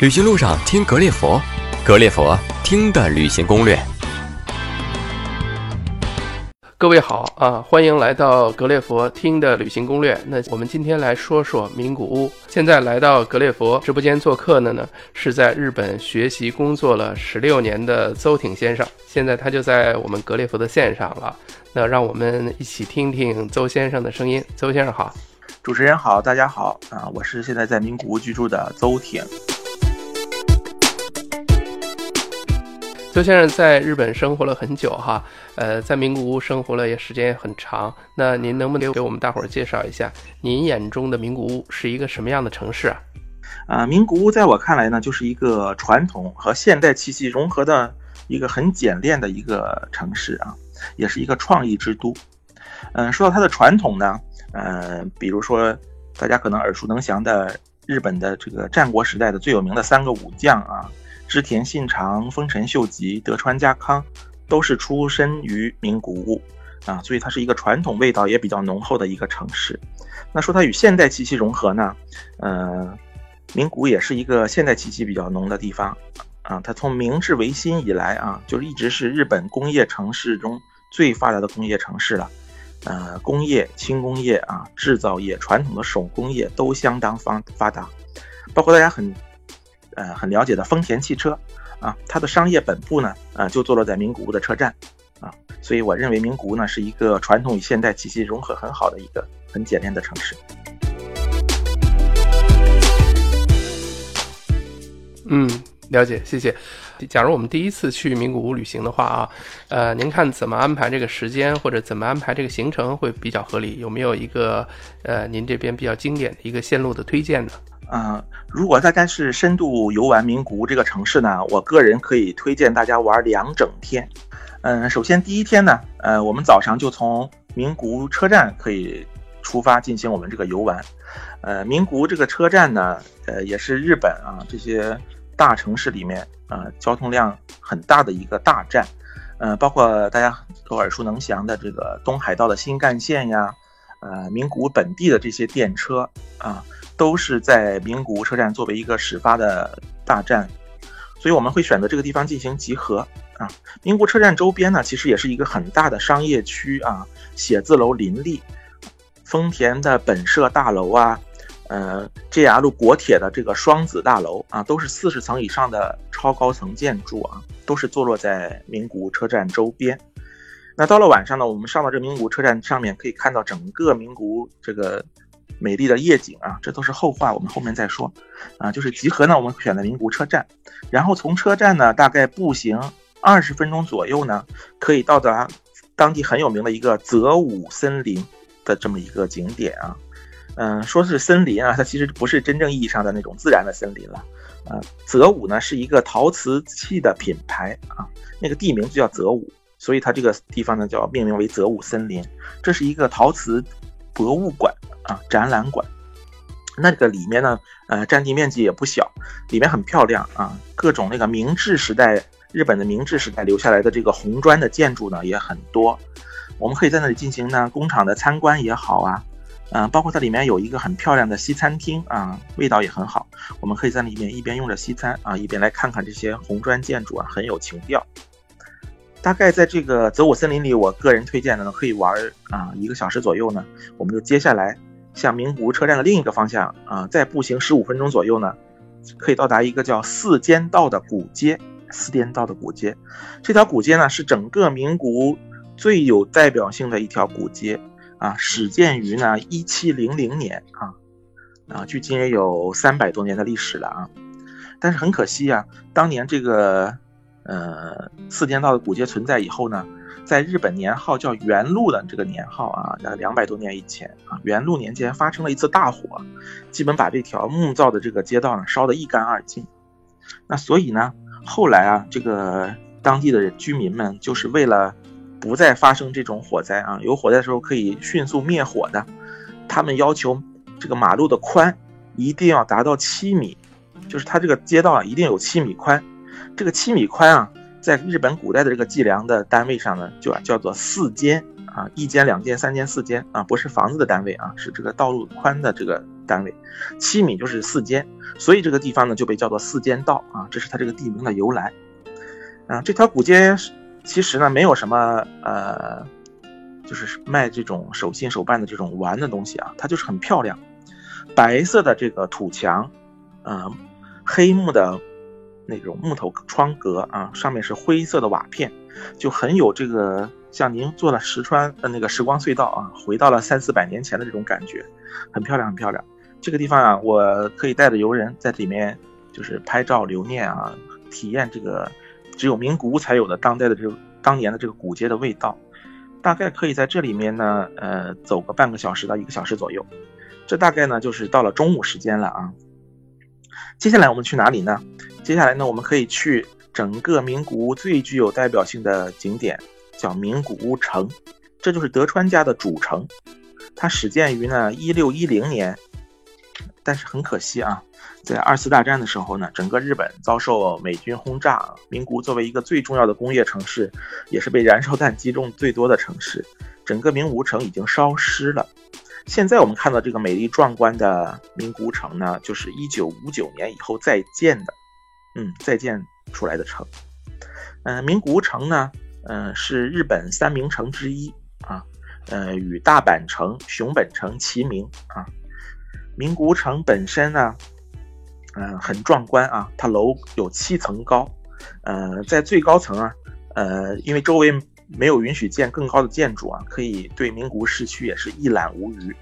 旅行路上听格列佛，格列佛听的旅行攻略。各位好啊，欢迎来到格列佛听的旅行攻略。那我们今天来说说名古屋。现在来到格列佛直播间做客的呢，是在日本学习工作了十六年的邹挺先生。现在他就在我们格列佛的线上了。那让我们一起听听邹先生的声音。邹先生好，主持人好，大家好啊，我是现在在名古屋居住的邹挺。邹先生在日本生活了很久哈，呃，在名古屋生活了也时间也很长。那您能不能给我们大伙儿介绍一下，您眼中的名古屋是一个什么样的城市啊？啊，名古屋在我看来呢，就是一个传统和现代气息融合的一个很简练的一个城市啊，也是一个创意之都。嗯，说到它的传统呢，呃，比如说大家可能耳熟能详的日本的这个战国时代的最有名的三个武将啊。织田信长、丰臣秀吉、德川家康，都是出身于名古屋啊，所以它是一个传统味道也比较浓厚的一个城市。那说它与现代气息融合呢？呃，名古屋也是一个现代气息比较浓的地方啊。它从明治维新以来啊，就一直是日本工业城市中最发达的工业城市了。呃，工业、轻工业啊，制造业、传统的手工业都相当发发达，包括大家很。呃，很了解的丰田汽车啊，它的商业本部呢，呃，就坐落在名古屋的车站啊，所以我认为名古屋呢是一个传统与现代气息融合很好的一个很简练的城市。嗯，了解，谢谢。假如我们第一次去名古屋旅行的话啊，呃，您看怎么安排这个时间，或者怎么安排这个行程会比较合理？有没有一个呃，您这边比较经典的一个线路的推荐呢？嗯，如果大家是深度游玩名古屋这个城市呢，我个人可以推荐大家玩两整天。嗯，首先第一天呢，呃，我们早上就从名古屋车站可以出发进行我们这个游玩。呃，名古屋这个车站呢，呃，也是日本啊这些大城市里面啊交通量很大的一个大站。呃，包括大家都耳熟能详的这个东海道的新干线呀，呃，名古屋本地的这些电车啊。都是在名古屋车站作为一个始发的大站，所以我们会选择这个地方进行集合啊。名古屋车站周边呢，其实也是一个很大的商业区啊，写字楼林立，丰田的本社大楼啊，呃，JR 国铁的这个双子大楼啊，都是四十层以上的超高层建筑啊，都是坐落在名古屋车站周边。那到了晚上呢，我们上到这名古屋车站上面，可以看到整个名古屋这个。美丽的夜景啊，这都是后话，我们后面再说。啊，就是集合呢，我们选择名古屋车站，然后从车站呢，大概步行二十分钟左右呢，可以到达当地很有名的一个泽武森林的这么一个景点啊。嗯，说是森林啊，它其实不是真正意义上的那种自然的森林了。啊，泽武呢是一个陶瓷器的品牌啊，那个地名就叫泽武，所以它这个地方呢叫命名为泽武森林。这是一个陶瓷博物馆。啊，展览馆，那个里面呢，呃，占地面积也不小，里面很漂亮啊，各种那个明治时代日本的明治时代留下来的这个红砖的建筑呢也很多，我们可以在那里进行呢工厂的参观也好啊，嗯，包括它里面有一个很漂亮的西餐厅啊，味道也很好，我们可以在里面一边用着西餐啊，一边来看看这些红砖建筑啊，很有情调。大概在这个泽武森林里，我个人推荐的呢，可以玩啊一个小时左右呢，我们就接下来。向名古屋车站的另一个方向啊，再步行十五分钟左右呢，可以到达一个叫四间道的古街。四间道的古街，这条古街呢是整个名古屋最有代表性的一条古街啊，始建于呢一七零零年啊啊，距今也有三百多年的历史了啊。但是很可惜啊，当年这个呃四间道的古街存在以后呢。在日本年号叫元禄的这个年号啊，在两百多年以前啊，元禄年间发生了一次大火，基本把这条木造的这个街道呢烧得一干二净。那所以呢，后来啊，这个当地的居民们就是为了不再发生这种火灾啊，有火灾的时候可以迅速灭火的，他们要求这个马路的宽一定要达到七米，就是它这个街道啊一定有七米宽，这个七米宽啊。在日本古代的这个计量的单位上呢，就啊叫做四间啊，一间、两间、三间、四间啊，不是房子的单位啊，是这个道路宽的这个单位，七米就是四间，所以这个地方呢就被叫做四间道啊，这是它这个地名的由来。啊，这条古街其实呢没有什么呃，就是卖这种手信手办的这种玩的东西啊，它就是很漂亮，白色的这个土墙，呃，黑木的那种木头窗格啊，上面是灰色的瓦片，就很有这个。像您坐了石川的那个时光隧道啊，回到了三四百年前的这种感觉，很漂亮，很漂亮。这个地方啊，我可以带着游人在里面，就是拍照留念啊，体验这个只有名古屋才有的当代的这个当年的这个古街的味道。大概可以在这里面呢，呃，走个半个小时到一个小时左右。这大概呢就是到了中午时间了啊。接下来我们去哪里呢？接下来呢，我们可以去整个名古屋最具有代表性的景点。叫名古屋城，这就是德川家的主城。它始建于呢一六一零年，但是很可惜啊，在二次大战的时候呢，整个日本遭受美军轰炸，名古屋作为一个最重要的工业城市，也是被燃烧弹击中最多的城市，整个名古屋城已经烧失了。现在我们看到这个美丽壮观的名古屋城呢，就是一九五九年以后再建的，嗯，再建出来的城。嗯，名古屋城呢。嗯，是日本三名城之一啊，呃，与大阪城、熊本城齐名啊。名古屋城本身呢，嗯，很壮观啊，它楼有七层高，呃，在最高层啊，呃，因为周围没有允许建更高的建筑啊，可以对名古屋市区也是一览无余。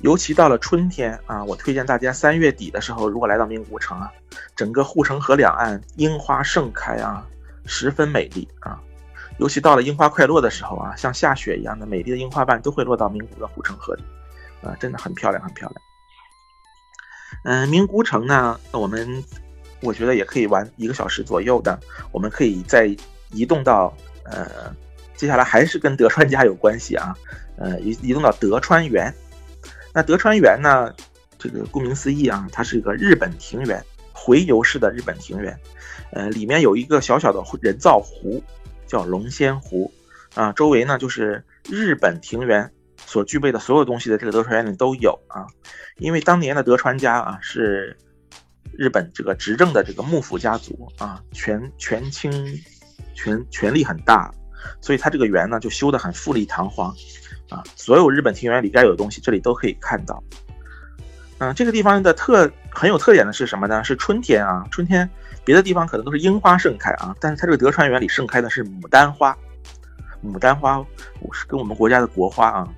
尤其到了春天啊，我推荐大家三月底的时候，如果来到名古城啊，整个护城河两岸樱花盛开啊。十分美丽啊，尤其到了樱花快落的时候啊，像下雪一样的美丽的樱花瓣都会落到名古的护城河里，啊，真的很漂亮，很漂亮。嗯，名古城呢，我们我觉得也可以玩一个小时左右的，我们可以再移动到呃，接下来还是跟德川家有关系啊，呃，移移动到德川园。那德川园呢，这个顾名思义啊，它是一个日本庭园，回游式的日本庭园。呃，里面有一个小小的人造湖，叫龙仙湖，啊，周围呢就是日本庭园所具备的所有东西的这个德川园里都有啊。因为当年的德川家啊是日本这个执政的这个幕府家族啊，权权倾权权力很大，所以他这个园呢就修得很富丽堂皇啊。所有日本庭园里该有的东西，这里都可以看到。嗯，这个地方的特很有特点的是什么呢？是春天啊，春天。别的地方可能都是樱花盛开啊，但是它这个德川园里盛开的是牡丹花。牡丹花是跟我们国家的国花啊，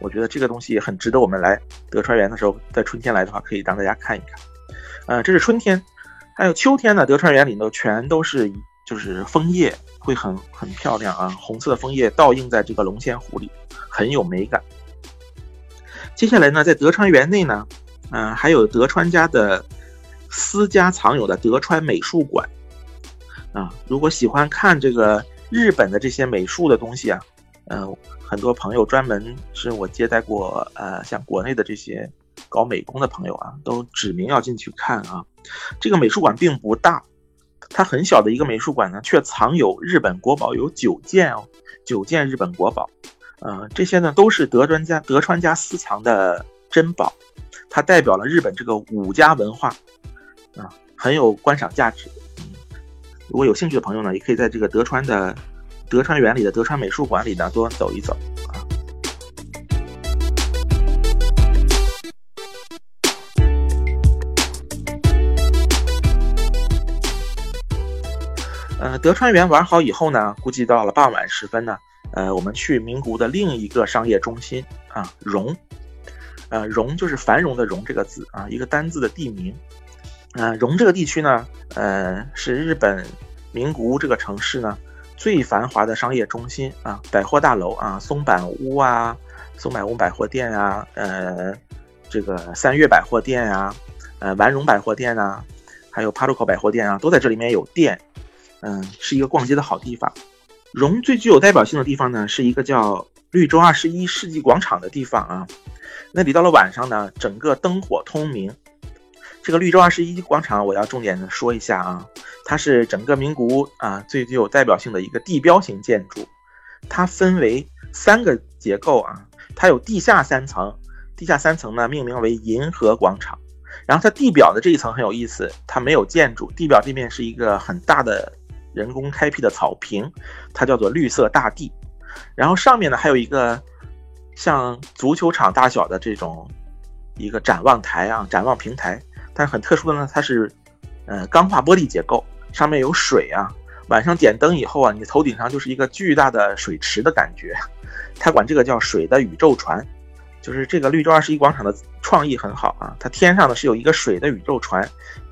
我觉得这个东西很值得我们来德川园的时候，在春天来的话，可以让大家看一看。呃，这是春天，还有秋天呢。德川园里头全都是就是枫叶，会很很漂亮啊，红色的枫叶倒映在这个龙仙湖里，很有美感。接下来呢，在德川园内呢，嗯，还有德川家的。私家藏有的德川美术馆，啊，如果喜欢看这个日本的这些美术的东西啊，嗯，很多朋友专门是我接待过，呃，像国内的这些搞美工的朋友啊，都指明要进去看啊。这个美术馆并不大，它很小的一个美术馆呢，却藏有日本国宝有九件哦，九件日本国宝，呃，这些呢都是德专家德川家私藏的珍宝，它代表了日本这个武家文化。啊，很有观赏价值。如果有兴趣的朋友呢，也可以在这个德川的德川园里的德川美术馆里呢多走一走啊。德川园玩好以后呢，估计到了傍晚时分呢，呃，我们去名古屋的另一个商业中心啊，荣，呃，荣就是繁荣的荣这个字啊，一个单字的地名。呃，荣这个地区呢，呃，是日本名古屋这个城市呢最繁华的商业中心啊，百货大楼啊，松坂屋啊，松坂屋百货店啊，呃，这个三月百货店啊，呃，丸荣百货店啊，还有帕路口百货店啊，都在这里面有店，嗯，是一个逛街的好地方。荣最具有代表性的地方呢，是一个叫绿洲二十一世纪广场的地方啊，那里到了晚上呢，整个灯火通明。这个绿洲二十一广场，我要重点的说一下啊，它是整个名古屋啊最具有代表性的一个地标型建筑，它分为三个结构啊，它有地下三层，地下三层呢命名为银河广场。然后它地表的这一层很有意思，它没有建筑，地表这面是一个很大的人工开辟的草坪，它叫做绿色大地。然后上面呢还有一个像足球场大小的这种一个展望台啊，展望平台。但是很特殊的呢，它是呃钢化玻璃结构，上面有水啊。晚上点灯以后啊，你头顶上就是一个巨大的水池的感觉。它管这个叫水的宇宙船，就是这个绿洲二十一广场的创意很好啊。它天上呢是有一个水的宇宙船，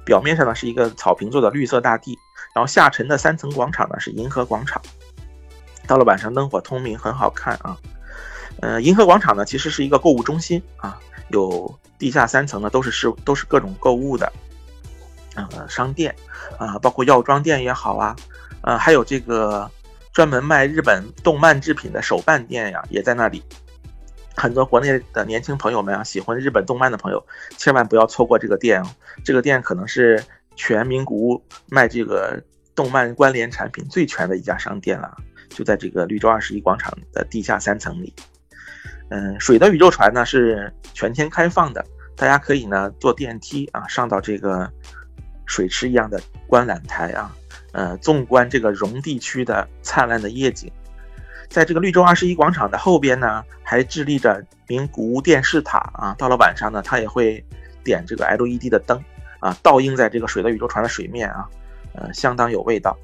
表面上呢是一个草坪做的绿色大地，然后下沉的三层广场呢是银河广场。到了晚上灯火通明，很好看啊。呃，银河广场呢其实是一个购物中心啊，有地下三层呢都是是都是各种购物的，呃商店啊，包括药妆店也好啊，呃还有这个专门卖日本动漫制品的手办店呀，也在那里。很多国内的年轻朋友们啊，喜欢日本动漫的朋友，千万不要错过这个店哦。这个店可能是全名古屋卖这个动漫关联产品最全的一家商店了。就在这个绿洲二十一广场的地下三层里，嗯，水的宇宙船呢是全天开放的，大家可以呢坐电梯啊上到这个水池一样的观览台啊，呃，纵观这个溶地区的灿烂的夜景。在这个绿洲二十一广场的后边呢，还致立着名古屋电视塔啊，到了晚上呢，它也会点这个 LED 的灯啊，倒映在这个水的宇宙船的水面啊，呃，相当有味道。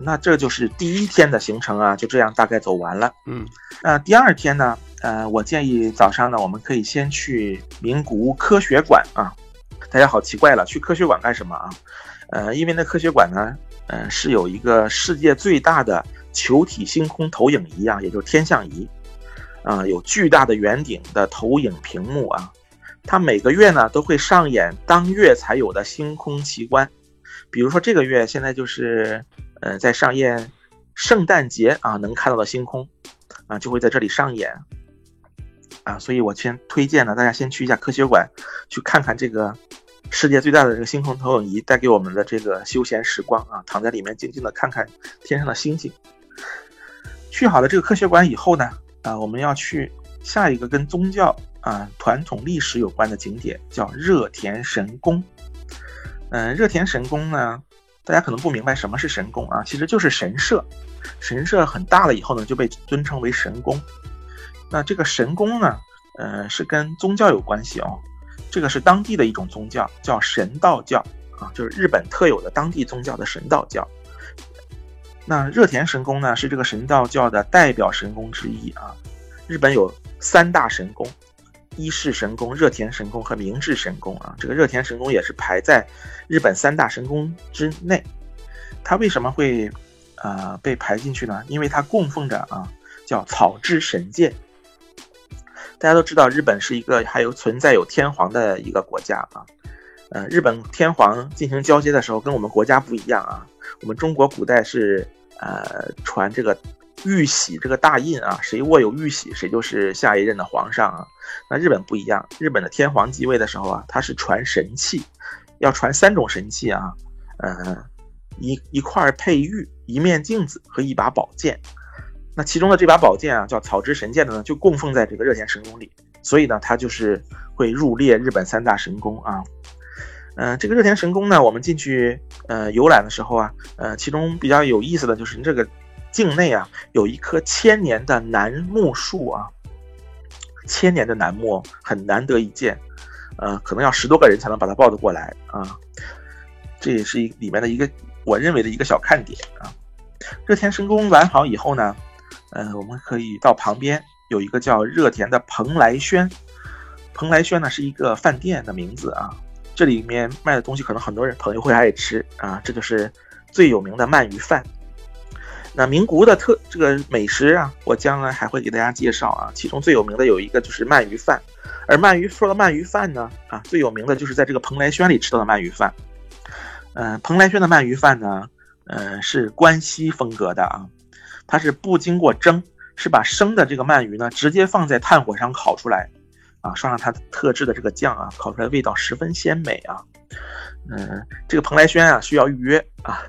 那这就是第一天的行程啊，就这样大概走完了。嗯，那第二天呢？呃，我建议早上呢，我们可以先去名古屋科学馆啊。大家好奇怪了，去科学馆干什么啊？呃，因为那科学馆呢，呃，是有一个世界最大的球体星空投影仪啊，也就是天象仪啊，有巨大的圆顶的投影屏幕啊。它每个月呢都会上演当月才有的星空奇观，比如说这个月现在就是。呃，在上演圣诞节啊，能看到的星空啊，就会在这里上演啊，所以我先推荐呢，大家先去一下科学馆，去看看这个世界最大的这个星空投影仪带给我们的这个休闲时光啊，躺在里面静静的看看天上的星星。去好了这个科学馆以后呢，啊，我们要去下一个跟宗教啊、传统历史有关的景点，叫热田神宫。嗯，热田神宫呢。大家可能不明白什么是神宫啊，其实就是神社。神社很大了以后呢，就被尊称为神宫。那这个神宫呢，呃，是跟宗教有关系哦。这个是当地的一种宗教，叫神道教啊，就是日本特有的当地宗教的神道教。那热田神宫呢，是这个神道教的代表神宫之一啊。日本有三大神宫。伊势神宫、热田神宫和明治神宫啊，这个热田神宫也是排在日本三大神宫之内。它为什么会呃被排进去呢？因为它供奉着啊叫草之神剑。大家都知道，日本是一个还有存在有天皇的一个国家啊。呃，日本天皇进行交接的时候跟我们国家不一样啊。我们中国古代是呃传这个。玉玺这个大印啊，谁握有玉玺，谁就是下一任的皇上啊。那日本不一样，日本的天皇继位的时候啊，他是传神器，要传三种神器啊，呃，一一块佩玉、一面镜子和一把宝剑。那其中的这把宝剑啊，叫草之神剑的呢，就供奉在这个热田神宫里，所以呢，它就是会入列日本三大神宫啊。嗯，这个热田神宫呢，我们进去呃游览的时候啊，呃，其中比较有意思的就是这个。境内啊，有一棵千年的楠木树啊，千年的楠木很难得一见，呃，可能要十多个人才能把它抱得过来啊。这也是一里面的一个我认为的一个小看点啊。热田神宫完好以后呢，呃，我们可以到旁边有一个叫热田的蓬莱轩，蓬莱轩呢是一个饭店的名字啊，这里面卖的东西可能很多人朋友会爱吃啊，这就是最有名的鳗鱼饭。那名古屋的特这个美食啊，我将来还会给大家介绍啊。其中最有名的有一个就是鳗鱼饭，而鳗鱼说到鳗鱼饭呢，啊，最有名的就是在这个蓬莱轩里吃到的鳗鱼饭。嗯，蓬莱轩的鳗鱼饭呢，呃，是关西风格的啊，它是不经过蒸，是把生的这个鳗鱼呢直接放在炭火上烤出来，啊，刷上它特制的这个酱啊，烤出来味道十分鲜美啊。嗯，这个蓬莱轩啊需要预约啊，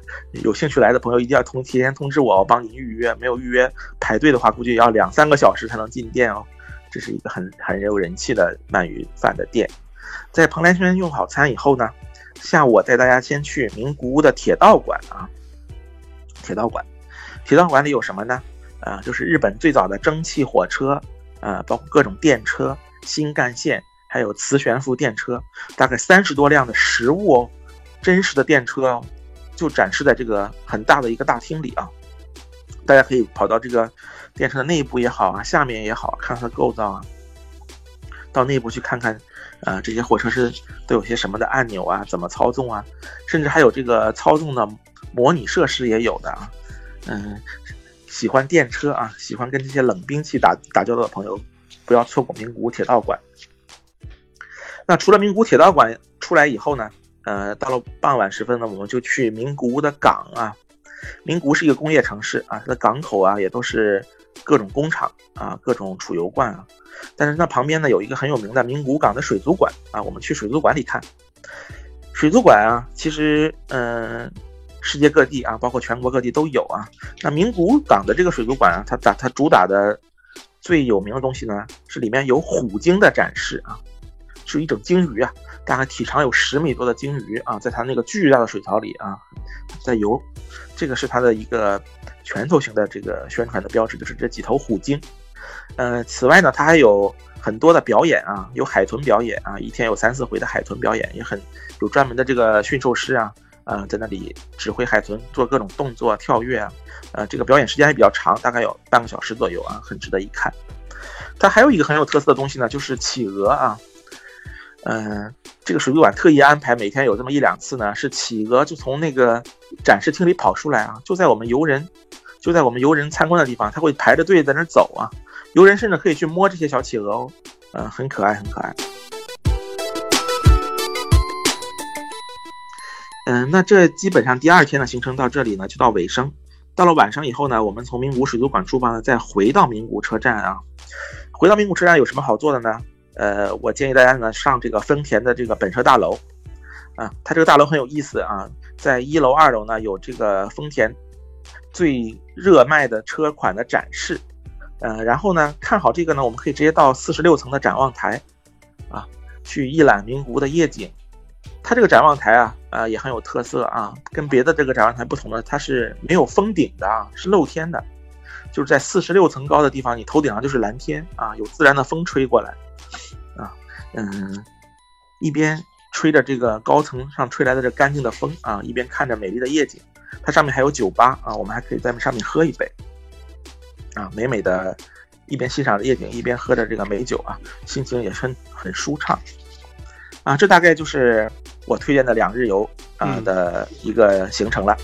有兴趣来的朋友一定要通提前通知我，我帮您预约。没有预约排队的话，估计要两三个小时才能进店哦。这是一个很很有人气的鳗鱼饭的店。在蓬莱轩用好餐以后呢，下午我带大家先去名古屋的铁道馆啊。铁道馆，铁道馆里有什么呢？啊，就是日本最早的蒸汽火车，啊，包括各种电车、新干线，还有磁悬浮电车，大概三十多辆的实物哦，真实的电车哦，就展示在这个很大的一个大厅里啊。大家可以跑到这个电车的内部也好啊，下面也好，看它的构造啊，到内部去看看，啊，这些火车是都有些什么的按钮啊，怎么操纵啊，甚至还有这个操纵的。模拟设施也有的啊，嗯，喜欢电车啊，喜欢跟这些冷兵器打打交道的朋友，不要错过名古屋铁道馆。那除了名古屋铁道馆出来以后呢，呃，到了傍晚时分呢，我们就去名古屋的港啊。名古屋是一个工业城市啊，它的港口啊也都是各种工厂啊，各种储油罐啊。但是那旁边呢有一个很有名的名古屋港的水族馆啊，我们去水族馆里看。水族馆啊，其实嗯。世界各地啊，包括全国各地都有啊。那名古屋港的这个水族馆啊，它打它主打的最有名的东西呢，是里面有虎鲸的展示啊，是一种鲸鱼啊，大概体长有十米多的鲸鱼啊，在它那个巨大的水槽里啊，在游。这个是它的一个拳头型的这个宣传的标志，就是这几头虎鲸。呃，此外呢，它还有很多的表演啊，有海豚表演啊，一天有三四回的海豚表演，也很有专门的这个驯兽师啊。呃，在那里指挥海豚做各种动作、跳跃啊，呃，这个表演时间还比较长，大概有半个小时左右啊，很值得一看。它还有一个很有特色的东西呢，就是企鹅啊，嗯，这个水族馆特意安排每天有这么一两次呢，是企鹅就从那个展示厅里跑出来啊，就在我们游人就在我们游人参观的地方，它会排着队在那走啊，游人甚至可以去摸这些小企鹅哦，嗯，很可爱，很可爱。嗯，那这基本上第二天的行程到这里呢，就到尾声。到了晚上以后呢，我们从名古屋水族馆出发呢，再回到名古车站啊。回到名古车站有什么好做的呢？呃，我建议大家呢上这个丰田的这个本社大楼啊，它这个大楼很有意思啊，在一楼、二楼呢有这个丰田最热卖的车款的展示。呃，然后呢看好这个呢，我们可以直接到四十六层的展望台啊，去一览名古屋的夜景。它这个展望台啊，呃，也很有特色啊，跟别的这个展望台不同的，它是没有封顶的啊，是露天的，就是在四十六层高的地方，你头顶上就是蓝天啊，有自然的风吹过来，啊，嗯，一边吹着这个高层上吹来的这干净的风啊，一边看着美丽的夜景，它上面还有酒吧啊，我们还可以在上面喝一杯，啊，美美的，一边欣赏着夜景，一边喝着这个美酒啊，心情也很很舒畅。啊，这大概就是我推荐的两日游啊的一个行程了。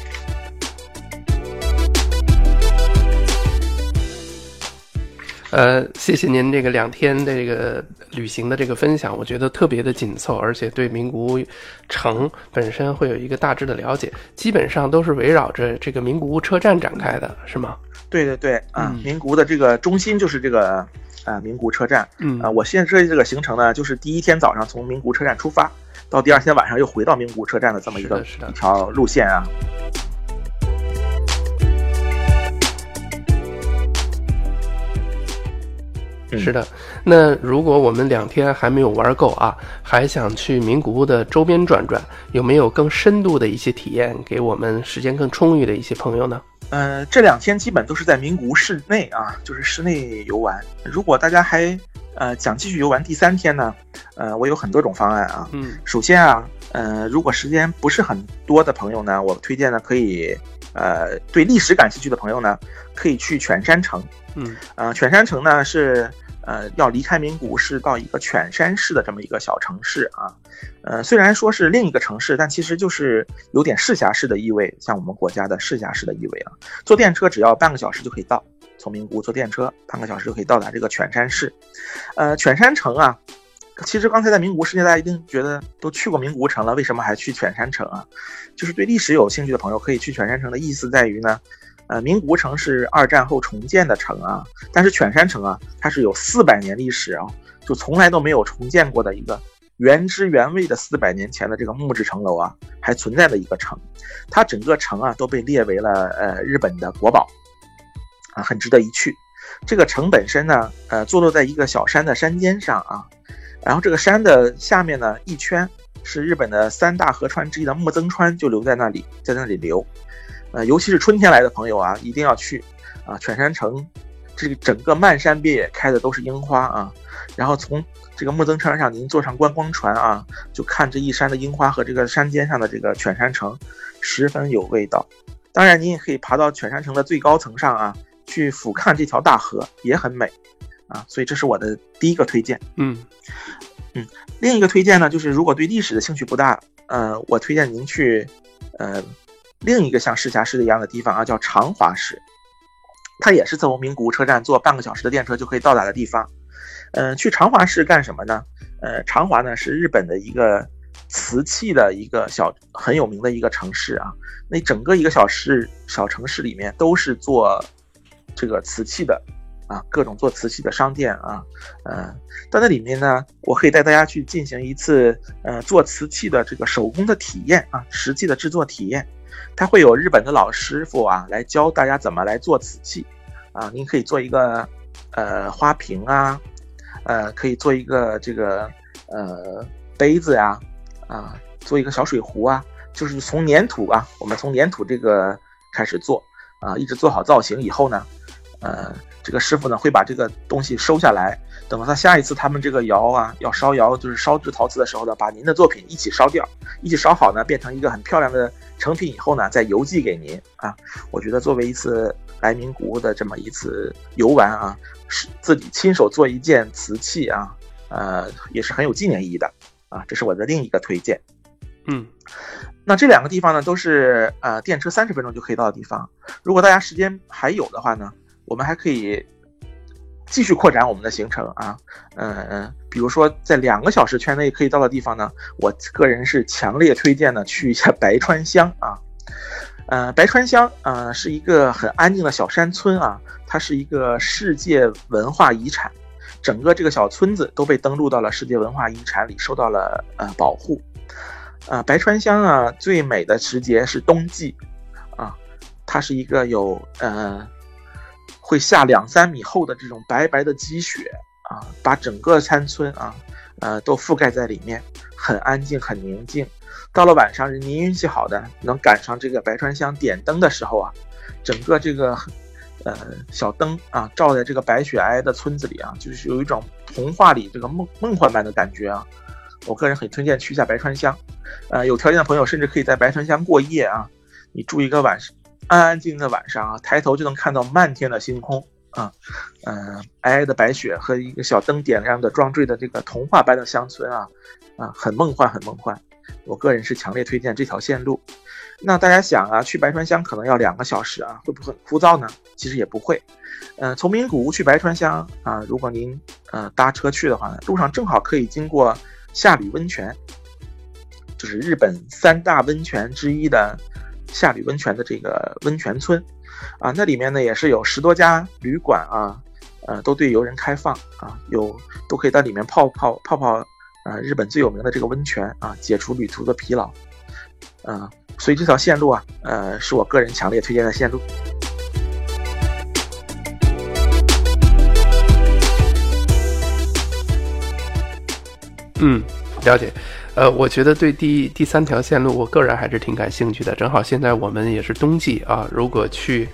呃，谢谢您这个两天的这个旅行的这个分享，我觉得特别的紧凑，而且对名古屋城本身会有一个大致的了解，基本上都是围绕着这个名古屋车站展开的，是吗？对对对，啊，名古屋的这个中心就是这个。啊，名古车站，嗯啊，我现在设计这个行程呢，就是第一天早上从名古车站出发，到第二天晚上又回到名古车站的这么一个一条路线啊。是的，那如果我们两天还没有玩够啊，还想去名古屋的周边转转，有没有更深度的一些体验，给我们时间更充裕的一些朋友呢？呃，这两天基本都是在名古屋市内啊，就是室内游玩。如果大家还呃想继续游玩第三天呢，呃，我有很多种方案啊。嗯，首先啊，呃，如果时间不是很多的朋友呢，我推荐呢可以，呃，对历史感兴趣的朋友呢，可以去犬山城。嗯，呃，犬山城呢是。呃，要离开名古屋市到一个犬山市的这么一个小城市啊，呃，虽然说是另一个城市，但其实就是有点市辖市的意味，像我们国家的市辖市的意味啊。坐电车只要半个小时就可以到，从名古屋坐电车半个小时就可以到达这个犬山市。呃，犬山城啊，其实刚才在名古屋世界，大家一定觉得都去过名古屋城了，为什么还去犬山城啊？就是对历史有兴趣的朋友可以去犬山城的意思在于呢。呃，名古屋城是二战后重建的城啊，但是犬山城啊，它是有四百年历史啊，就从来都没有重建过的一个原汁原味的四百年前的这个木质城楼啊，还存在的一个城，它整个城啊都被列为了呃日本的国宝，啊，很值得一去。这个城本身呢，呃，坐落在一个小山的山尖上啊，然后这个山的下面呢，一圈是日本的三大河川之一的木曾川，就留在那里，在那里流。呃，尤其是春天来的朋友啊，一定要去啊！犬山城这个整个漫山遍野开的都是樱花啊，然后从这个木曾川上，您坐上观光船啊，就看这一山的樱花和这个山尖上的这个犬山城，十分有味道。当然，您也可以爬到犬山城的最高层上啊，去俯瞰这条大河，也很美，啊，所以这是我的第一个推荐。嗯嗯，另一个推荐呢，就是如果对历史的兴趣不大，呃，我推荐您去，呃，另一个像市辖市的一样的地方啊，叫长华市，它也是从名古车站坐半个小时的电车就可以到达的地方。嗯，去长华市干什么呢？呃，长华呢是日本的一个。瓷器的一个小很有名的一个城市啊，那整个一个小市小城市里面都是做这个瓷器的啊，各种做瓷器的商店啊，呃，在那里面呢，我可以带大家去进行一次呃做瓷器的这个手工的体验啊，实际的制作体验，它会有日本的老师傅啊来教大家怎么来做瓷器啊，您可以做一个呃花瓶啊，呃，可以做一个这个呃杯子呀。啊，做一个小水壶啊，就是从粘土啊，我们从粘土这个开始做啊，一直做好造型以后呢，呃，这个师傅呢会把这个东西收下来，等到他下一次他们这个窑啊要烧窑，就是烧制陶瓷的时候呢，把您的作品一起烧掉，一起烧好呢，变成一个很漂亮的成品以后呢，再邮寄给您啊。我觉得作为一次来名古屋的这么一次游玩啊，是自己亲手做一件瓷器啊，呃，也是很有纪念意义的。啊，这是我的另一个推荐。嗯，那这两个地方呢，都是呃电车三十分钟就可以到的地方。如果大家时间还有的话呢，我们还可以继续扩展我们的行程啊。嗯，比如说在两个小时圈内可以到的地方呢，我个人是强烈推荐呢去一下白川乡啊。呃，白川乡呃是一个很安静的小山村啊，它是一个世界文化遗产。整个这个小村子都被登录到了世界文化遗产里，受到了呃保护。呃，白川乡啊，最美的时节是冬季，啊，它是一个有呃会下两三米厚的这种白白的积雪啊，把整个山村啊呃都覆盖在里面，很安静，很宁静。到了晚上，您运气好的能赶上这个白川乡点灯的时候啊，整个这个。呃，小灯啊，照在这个白雪皑皑的村子里啊，就是有一种童话里这个梦梦幻般的感觉啊。我个人很推荐去一下白川乡，呃，有条件的朋友甚至可以在白川乡过夜啊。你住一个晚上，安安静静的晚上啊，抬头就能看到漫天的星空啊，嗯，皑皑的白雪和一个小灯点亮的装缀的这个童话般的乡村啊，啊，很梦幻，很梦幻。我个人是强烈推荐这条线路。那大家想啊，去白川乡可能要两个小时啊，会不会很枯燥呢？其实也不会。嗯，从名古屋去白川乡啊，如果您呃搭车去的话呢，路上正好可以经过下吕温泉，就是日本三大温泉之一的下吕温泉的这个温泉村啊，那里面呢也是有十多家旅馆啊，呃，都对游人开放啊，有都可以在里面泡泡泡泡啊，日本最有名的这个温泉啊，解除旅途的疲劳，啊。所以这条线路啊，呃，是我个人强烈推荐的线路。嗯，了解。呃，我觉得对第第三条线路，我个人还是挺感兴趣的。正好现在我们也是冬季啊，如果去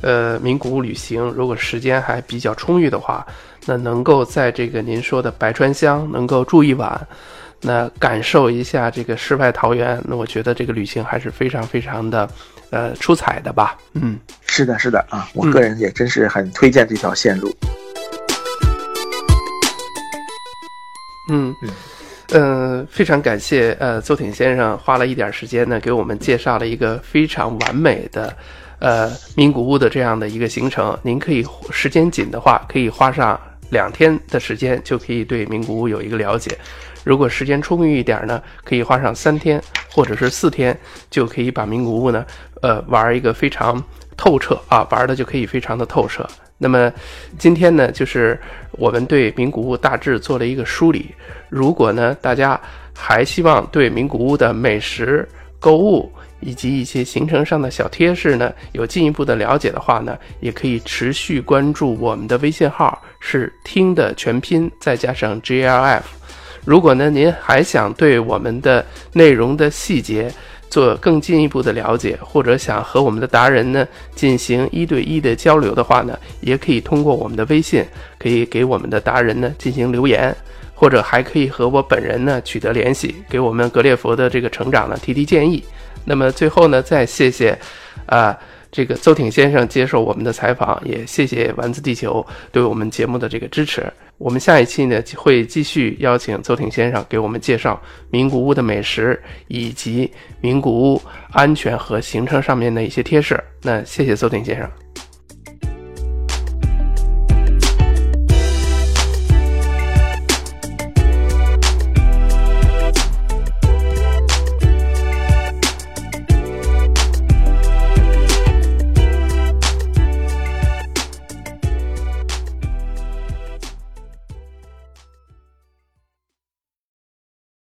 呃名古屋旅行，如果时间还比较充裕的话，那能够在这个您说的白川乡能够住一晚。那感受一下这个世外桃源，那我觉得这个旅行还是非常非常的，呃，出彩的吧。嗯，是的，是的啊，我个人也真是很推荐这条线路。嗯嗯，呃，非常感谢呃邹挺先生花了一点时间呢，给我们介绍了一个非常完美的，呃，名古屋的这样的一个行程。您可以时间紧的话，可以花上两天的时间，就可以对名古屋有一个了解。如果时间充裕一点呢，可以花上三天或者是四天，就可以把名古屋呢，呃，玩一个非常透彻啊，玩的就可以非常的透彻。那么今天呢，就是我们对名古屋大致做了一个梳理。如果呢，大家还希望对名古屋的美食。购物以及一些行程上的小贴士呢，有进一步的了解的话呢，也可以持续关注我们的微信号，是听的全拼再加上 GLF。如果呢您还想对我们的内容的细节做更进一步的了解，或者想和我们的达人呢进行一对一的交流的话呢，也可以通过我们的微信，可以给我们的达人呢进行留言。或者还可以和我本人呢取得联系，给我们格列佛的这个成长呢提提建议。那么最后呢，再谢谢，啊，这个邹挺先生接受我们的采访，也谢谢丸子地球对我们节目的这个支持。我们下一期呢会继续邀请邹挺先生给我们介绍名古屋的美食以及名古屋安全和行程上面的一些贴士。那谢谢邹挺先生。